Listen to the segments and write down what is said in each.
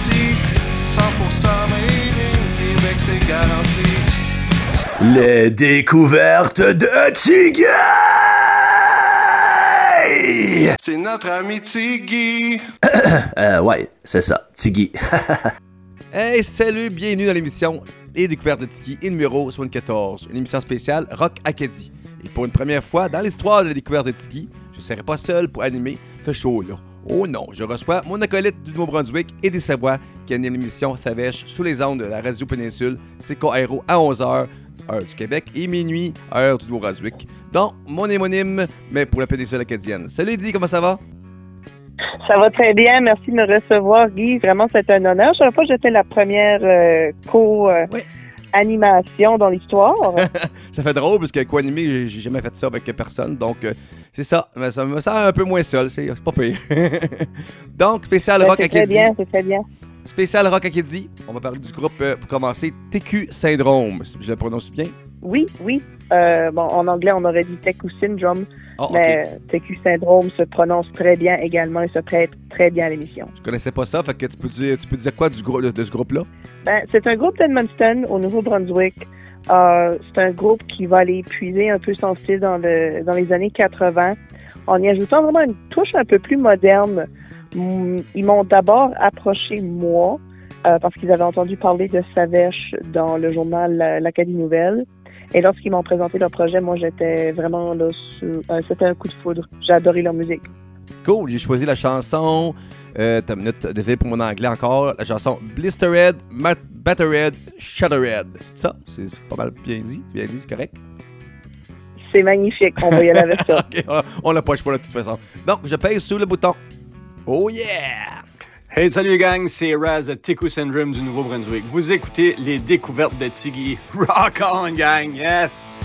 Abitibi, 100% made in Québec, c'est garanti. Les découvertes de Tiggy! C'est notre ami Tiggy. euh, ouais, c'est ça, Tiggy. Hey, salut, bienvenue dans l'émission Les Découvertes de Tiki et numéro 74, une émission spéciale Rock Acadie. Et pour une première fois dans l'histoire de la découverte de Tiki, je ne serai pas seul pour animer ce show-là. Oh non, je reçois mon acolyte du Nouveau-Brunswick et des Savoies qui anime l'émission Savèche sous les ondes de la Radio Péninsule, CKRO à 11h, heure du Québec, et minuit, heure du Nouveau-Brunswick. Donc, mon homonyme, mais pour la péninsule acadienne. Salut Eddie, comment ça va? Ça va très bien. Merci de me recevoir, Guy. Vraiment, c'est un honneur. Je savais pas que j'étais la première euh, co-animation dans l'histoire. ça fait drôle parce que co-animé, j'ai- j'ai jamais fait ça avec personne. Donc, euh, c'est ça. Mais ça me sent un peu moins seul. C'est pas pire. donc, spécial Ben, Rock c'est très bien, c'est très bien. Spécial Rock Acadie. On va parler du groupe euh, pour commencer. TQ Syndrome. si Je le prononce bien. Oui, oui. Euh, bon, en anglais, on aurait dit Teku Syndrome, Oh, mais TQ Syndrome se prononce très bien également et se prête très bien à l'émission. Je connaissais pas ça. Fait que tu peux dire, tu peux dire quoi du de, de ce groupe-là? Ben, c'est un groupe d'Edmundston au Nouveau-Brunswick. Euh, c'est un groupe qui va aller puiser un peu son style dans, le, dans les années 80 en y ajoutant vraiment une touche un peu plus moderne. Mm, Ils m'ont d'abord approché moi euh, parce qu'ils avaient entendu parler de Savèche dans le journal La- l'Acadie Nouvelle. Et lorsqu'ils m'ont présenté leur projet, moi j'étais vraiment là, euh, c'était un coup de foudre. J'ai adoré leur musique. Cool. J'ai choisi la chanson. Euh, T'as une minute. Désolé pour mon anglais encore. La chanson Blistered, Mat- Battered, Shuttered. C'est ça? C'est pas mal bien dit. Bien dit, c'est correct? C'est magnifique. On va y aller avec ça. Ok, on- on l'a pas le choix de toute façon. Donc, je pèse sur le bouton. Oh yeah! Hey, salut gang, c'est Raz de Tiku Syndrome du Nouveau-Brunswick. Vous écoutez les découvertes de Tiggy. Rock on, gang, yes!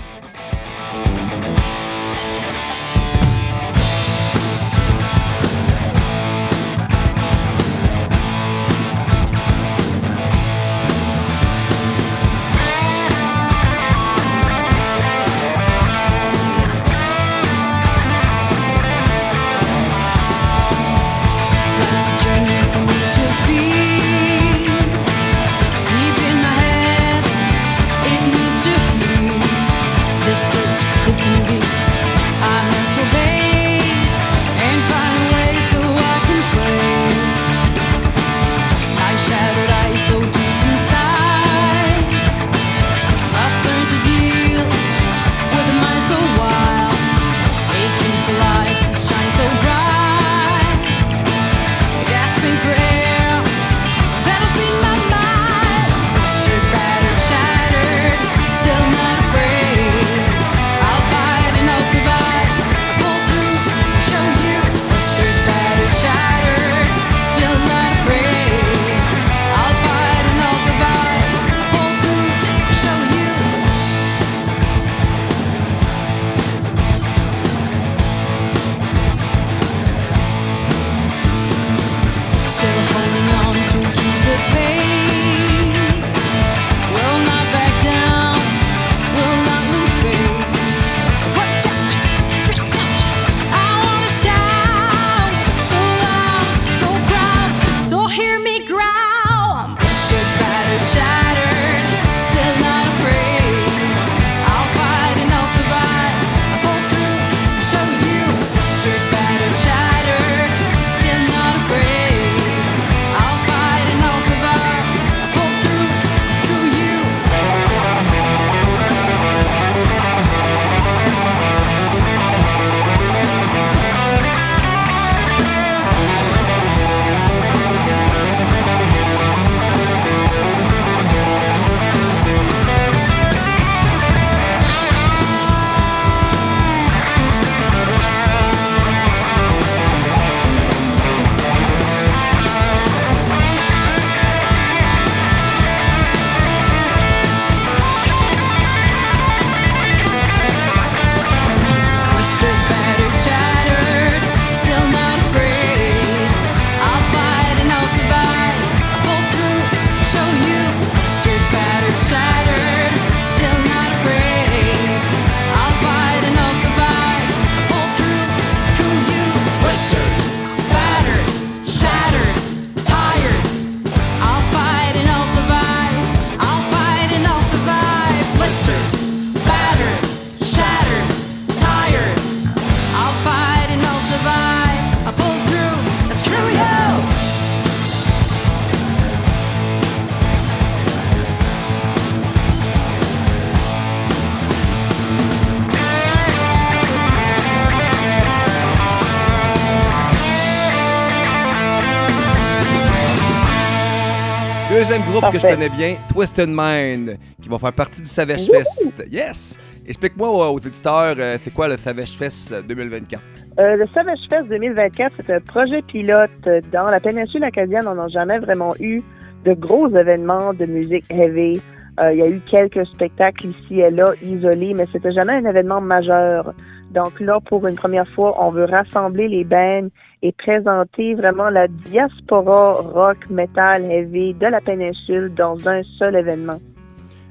Que je connais bien, Twisted Mind, qui va faire partie du Savage Fest. Yes! Explique-moi euh, aux éditeurs, euh, c'est quoi le Savage Fest euh, 2024? Euh, le Savage Fest 2024, c'est un projet pilote dans la péninsule acadienne. On n'a jamais vraiment eu de gros événements de musique heavy. Euh, il y a eu quelques spectacles ici et là, isolés, mais c'était jamais un événement majeur. Donc là, pour une première fois, on veut rassembler les bands et présenter vraiment la diaspora rock, metal, heavy de la péninsule dans un seul événement.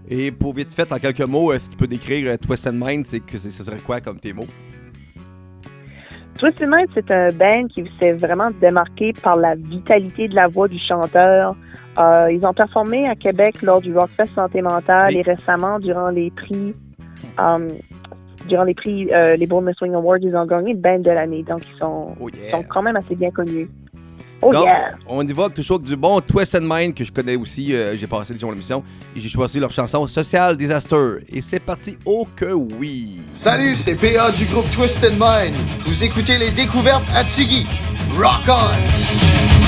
Et pour vite fait, en quelques mots, si tu peux décrire euh, Twisted Mind, c'est que ce serait quoi comme tes mots? Twisted Mind, c'est un band qui s'est vraiment démarqué par la vitalité de la voix du chanteur. Euh, ils ont performé à Québec lors du Rockfest Santé Mentale Oui. et récemment durant les prix, euh, durant les prix, euh, les Bournemouth Swing Awards, ils ont gagné le band de l'année. Donc ils sont, Oh ils yeah! sont quand même assez bien connus. Oh Donc, yeah! on évoque toujours du bon Twisted Mind que je connais aussi. euh, j'ai passé sur l'émission et j'ai choisi leur chanson Social Disaster. Et c'est parti, oh que oui! Salut, c'est PA du groupe Twisted Mind. Vous écoutez les découvertes à Tiggy. Rock on!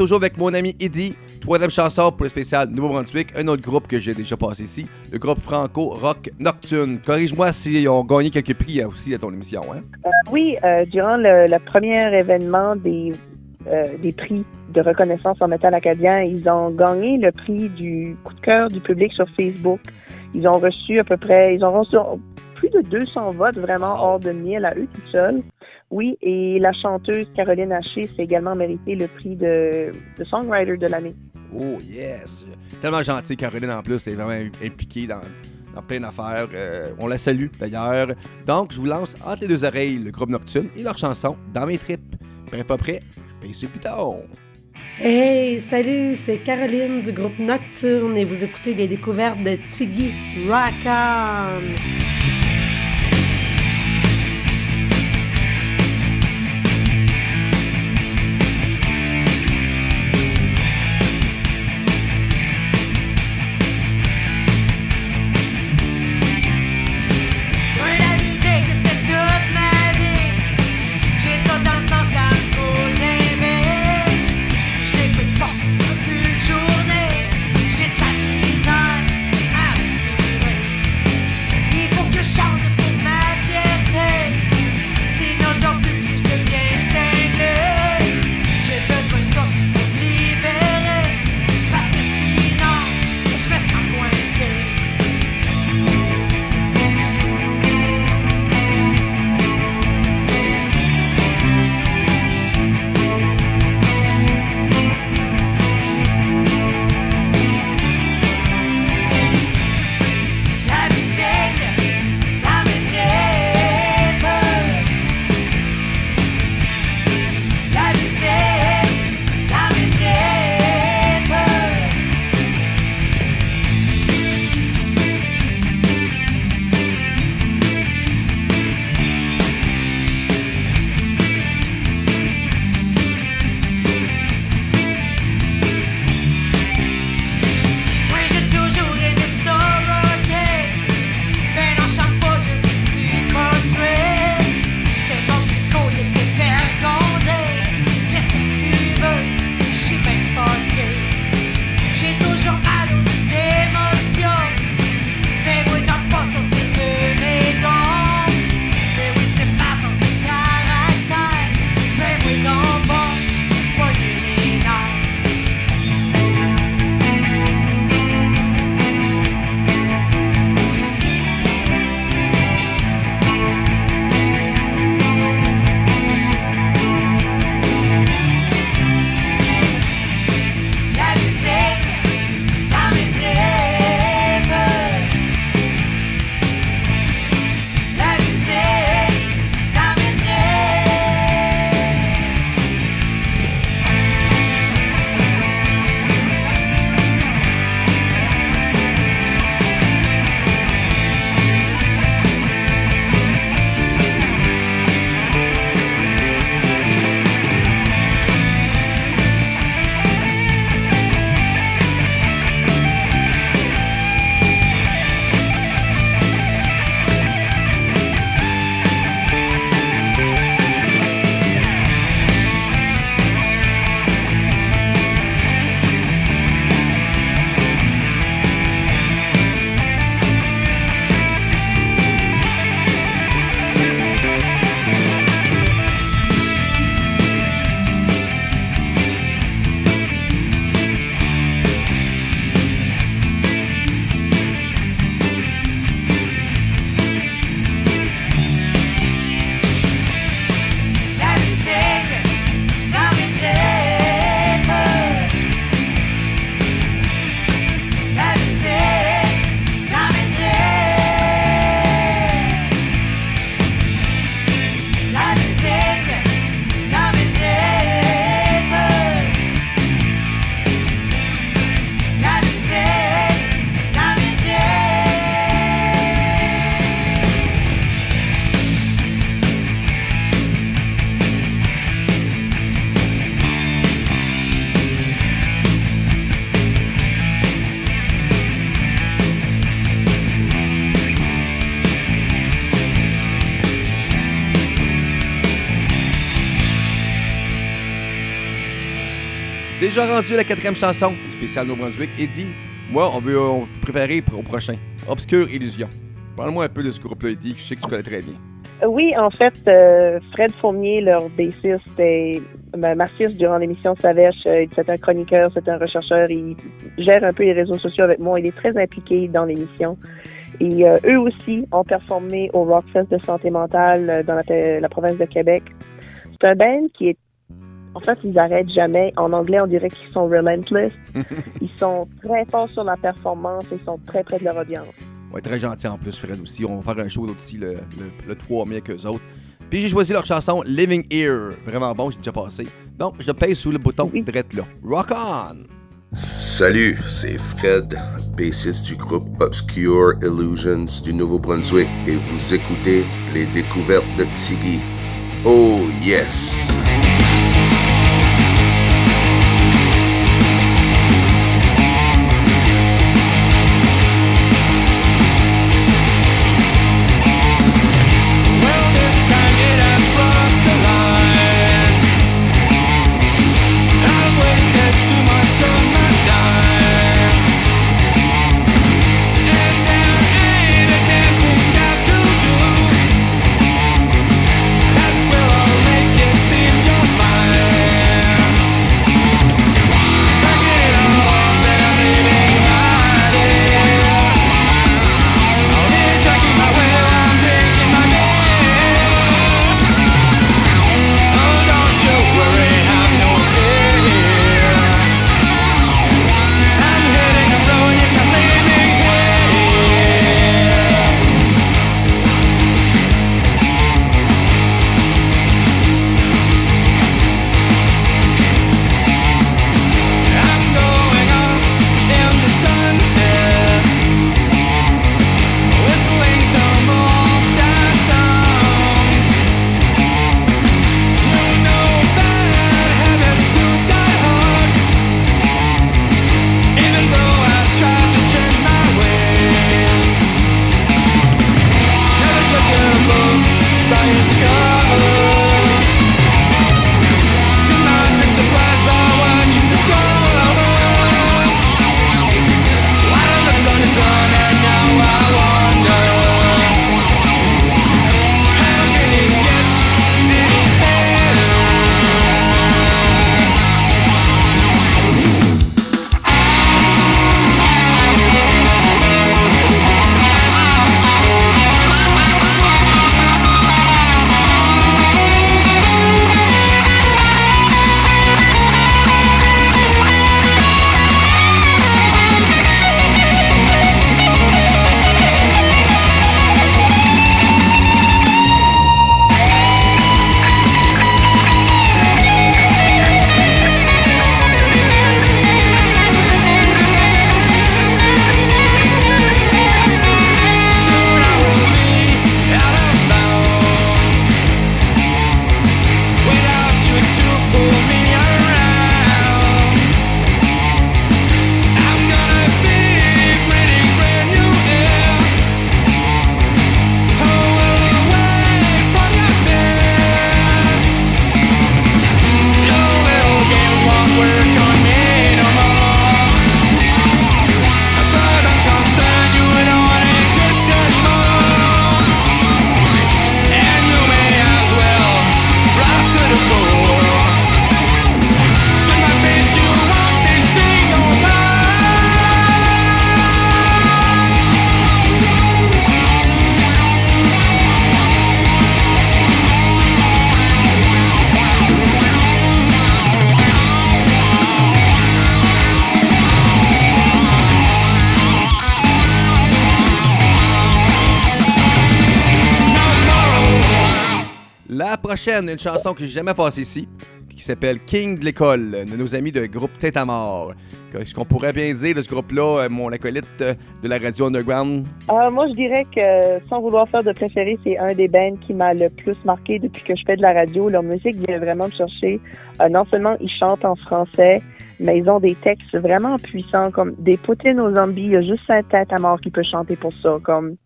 Toujours avec mon ami Eddie. Troisième chanson pour le spécial Nouveau-Brunswick. Un autre groupe que j'ai déjà passé ici. Le groupe Franco Rock Nocturne. Corrige-moi s'ils ont gagné quelques prix euh, aussi à ton émission. Hein? Oui, euh, durant le, le premier événement des, euh, des prix de reconnaissance en métal acadien, ils ont gagné le prix du coup de cœur du public sur Facebook. Ils ont reçu à peu près, ils ont reçu plus de 200 votes vraiment hors de miel à eux tout seuls. Oui, et la chanteuse Caroline Haché s'est également méritée le prix de, songwriter de l'année. Oh yes! Tellement gentille, Caroline en plus, elle est vraiment impliquée dans, plein d'affaires. Euh, on la salue d'ailleurs. Donc, je vous lance entre les deux oreilles le groupe Nocturne et leur chanson Dans mes tripes. Prêt, pas prêt? Pincez plus tard! Hey, salut, c'est Caroline du groupe Nocturne et vous écoutez les découvertes de Tiggy Rackham. déjà rendu la quatrième chanson spéciale Nouveau-Brunswick et dit Moi, on veut, on préparer au prochain. Obscure Illusion. Parle-moi un peu de ce groupe-là, Eddie, je sais que tu connais très bien. Euh, oui, en fait, euh, Fred Fournier, leur bassiste, et ben, Marcus, durant l'émission Savèche, euh, c'est un chroniqueur, c'est un rechercheur, il gère un peu les réseaux sociaux avec moi, il est très impliqué dans l'émission. Et euh, eux aussi ont performé au Rock Rockfest de santé mentale dans la, la province de Québec. C'est un band qui est en fait, ils arrêtent jamais. En anglais, on dirait qu'ils sont relentless. ils sont très forts sur la performance et ils sont très près de leur audience. Ouais, très gentil en plus, Fred aussi. On va faire un show aussi le, le, le 3 mai avec eux autres. Puis j'ai choisi leur chanson Living Here. Vraiment bon, j'ai déjà passé. Donc, je pèse sous le bouton Oui. direct là. Rock on! Salut, c'est Fred, bassiste du groupe Obscure Illusions du Nouveau-Brunswick et vous écoutez les découvertes de Tiggy. Oh yes! Prochaine, une chanson que j'ai jamais passée ici, qui s'appelle King de l'école, de nos amis de groupe Tête à mort. Ce qu'on pourrait bien dire de ce groupe-là, euh, mon acolyte euh, de la radio underground? Euh, moi, je dirais que, sans vouloir faire de préféré, c'est un des bands qui m'a le plus marqué depuis que je fais de la radio. Leur musique vient vraiment me chercher. Non seulement ils chantent en français, mais ils ont des textes vraiment puissants, comme des poutines aux zombies. Il y a juste un tête à mort qui peut chanter pour ça. Comme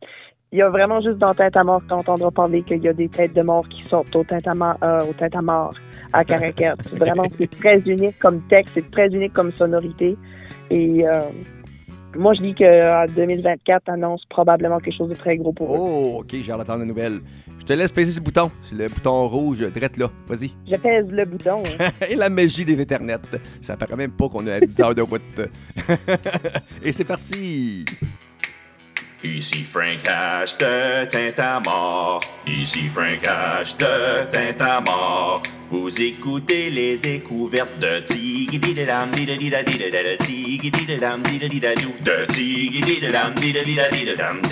il y a vraiment juste dans Tête à mort que tu entendras parler qu'il y a des têtes de mort qui sortent au tête à mort, euh, à mort à Caracat. Vraiment, c'est très unique comme texte, c'est très unique comme sonorité. Et euh, moi, je dis que en 2024 annonce probablement quelque chose de très gros pour eux. Oh, ok, j'ai hâte d'attendre de nouvelles. Je te laisse peser sur le bouton. C'est le bouton rouge, drette là. Vas-y. Je pèse le bouton. hein. Et la magie des internets. Ça paraît même pas qu'on est à 10 heures de route. Et c'est parti. Ici Frank H de Tintamar. Ici Frank H de Tintamar. Vous écoutez les découvertes de Tiggy Didadam Didadida Didadada Tiggy Didadam Didadida Dou de Tiggy Didadam Didadida Didadam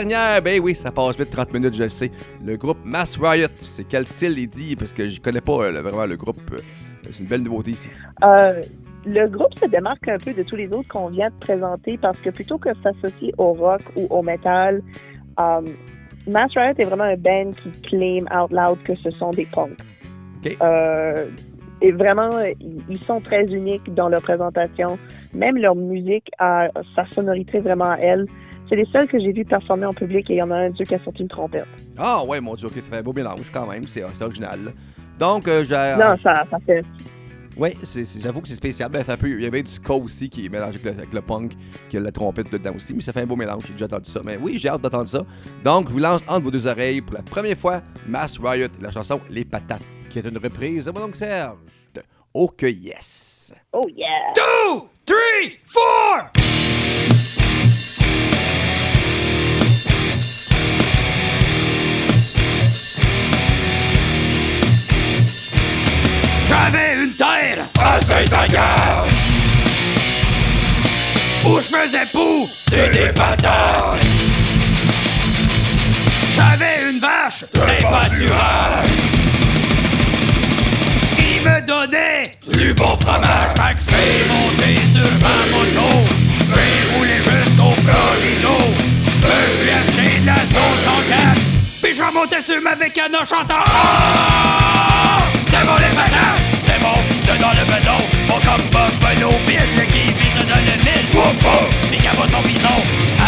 dernière, ben oui, ça passe vite 30 minutes, je le sais. Le groupe Mass Riot. C'est quel style il dit Parce que je connais pas euh, vraiment le groupe. Euh, C'est une belle nouveauté ici. Euh, le groupe se démarque un peu de tous les autres qu'on vient de présenter parce que plutôt que s'associer au rock ou au metal, Mass Riot est vraiment un band qui claim out loud que ce sont des punks. Euh, et vraiment, ils- ils sont très uniques dans leur présentation. Même leur musique a sa sonorité vraiment à elle. C'est les seuls que j'ai vu performer en public et il y en a un Dieu qui a sorti une trompette. Ah ouais, mon Dieu, ok, ça fait un beau mélange quand même. C'est original. Donc, euh, j'ai. Non, ça, ça fait. Oui, j'avoue que c'est spécial. Ben, ça peut, il y avait du ska aussi qui est mélangé avec le, avec le punk, qui a la trompette dedans aussi, mais ça fait un beau mélange. J'ai déjà entendu ça. Mais oui, j'ai hâte d'entendre ça. Donc, je vous lance entre vos deux oreilles pour la première fois Mass Riot, la chanson Les Patates, qui est une reprise de mon oncle Serge. Oh que yes! Oh yeah! Two, three, four! J'avais une terre. À Saint-Agathe Où je faisais pousser des patates J'avais une vache des pâturages. Il me donnait du bon fromage. Fait que j'ai monté sur ma moto. J'ai roulé jusqu'au Florino Je suis acheté de la sauce en canne. Puis je remontais sur ma bécane en chantant. Ah! C'est bon les patates, dedans le bedon Bon comme Buffalo Bill qui vise dans le mille Wow, wow, les cabots sont bison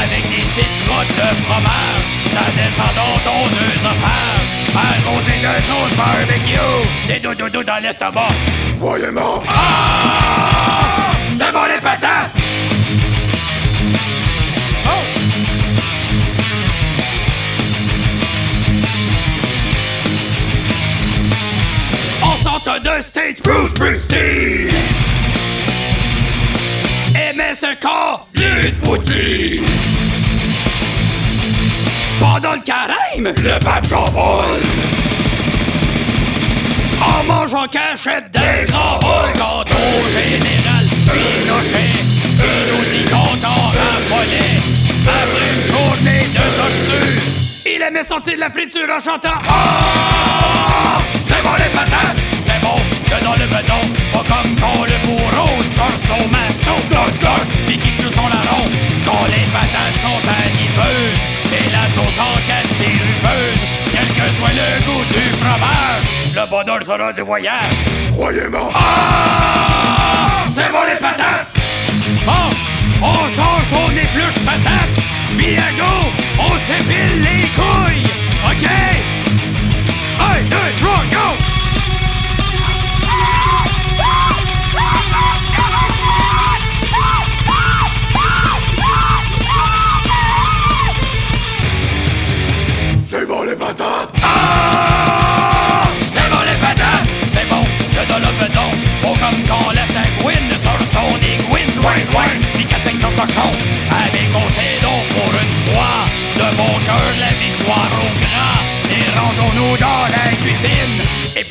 Avec des petites crottes de fromage Ça descend dans ton œsophage Arrosé de sauce barbecue C'est doudou dans l'estomac Voyez-moi! Ah! C'est bon les patates! On de stage Bruce Springsteen. Une poutine. Pendant le carême, le pape Jean-Paul en mangeant cachette des grands bols Quant au général Pinochet Il nous dit raffolait Après une journée de torture. Il aimait sortir de la friture en chantant Ah C'est bon les patates que dans le bedon Pas comme quand le bourreau sort son maton Cloc cloc Puis qui cloue son larron Quand les patates sont animeuses Et la sauce en canne rubeuse Quel que soit le goût du fromage Le bonheur sera du voyage Croyez-moi! ah! C'est bon les patates! Bon, on change son épluche patate, puis à go, on s'épile les couilles! OK?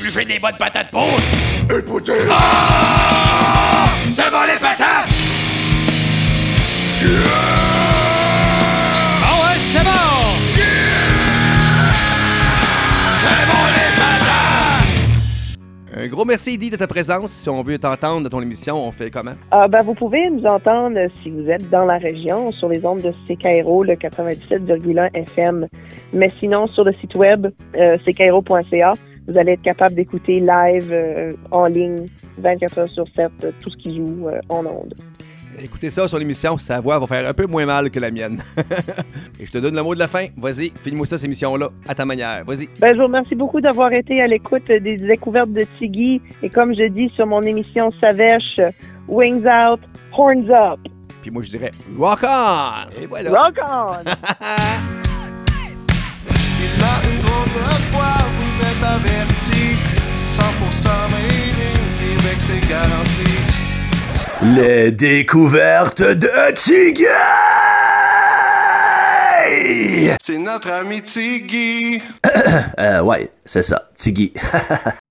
Éplucher des bonnes patates pour. Et poutine! Ah! C'est bon les patates! Ah ouais, c'est bon! C'est bon les patates! Un gros merci, Eddie, de ta présence. Si on veut t'entendre dans ton émission, on fait comment? Ah, ben, vous pouvez nous entendre euh, si vous êtes dans la région sur les ondes de CKRO, le 97,1 FM. Mais sinon, sur le site web euh, vous allez être capable d'écouter live euh, en ligne 24 heures sur 7 euh, tout ce qui joue euh, en ondes. Écoutez ça sur l'émission, sa voix va faire un peu moins mal que la mienne. Et je te donne le mot de la fin. Vas-y, finis-moi ça, cette émission-là, à ta manière. Vas-y. Ben, je vous remercie beaucoup d'avoir été à l'écoute des découvertes de Tiggy. Et comme je dis sur mon émission Savèche, Wings Out, Horns Up. Puis moi, je dirais Rock on! Et voilà. Rock on! Il a une drôle de fois, vous êtes avertis. 100% made in Québec, c'est garanti. Les découvertes de Tiggy! C'est notre ami Tiggy. Euh, ouais, c'est ça, Tiggy.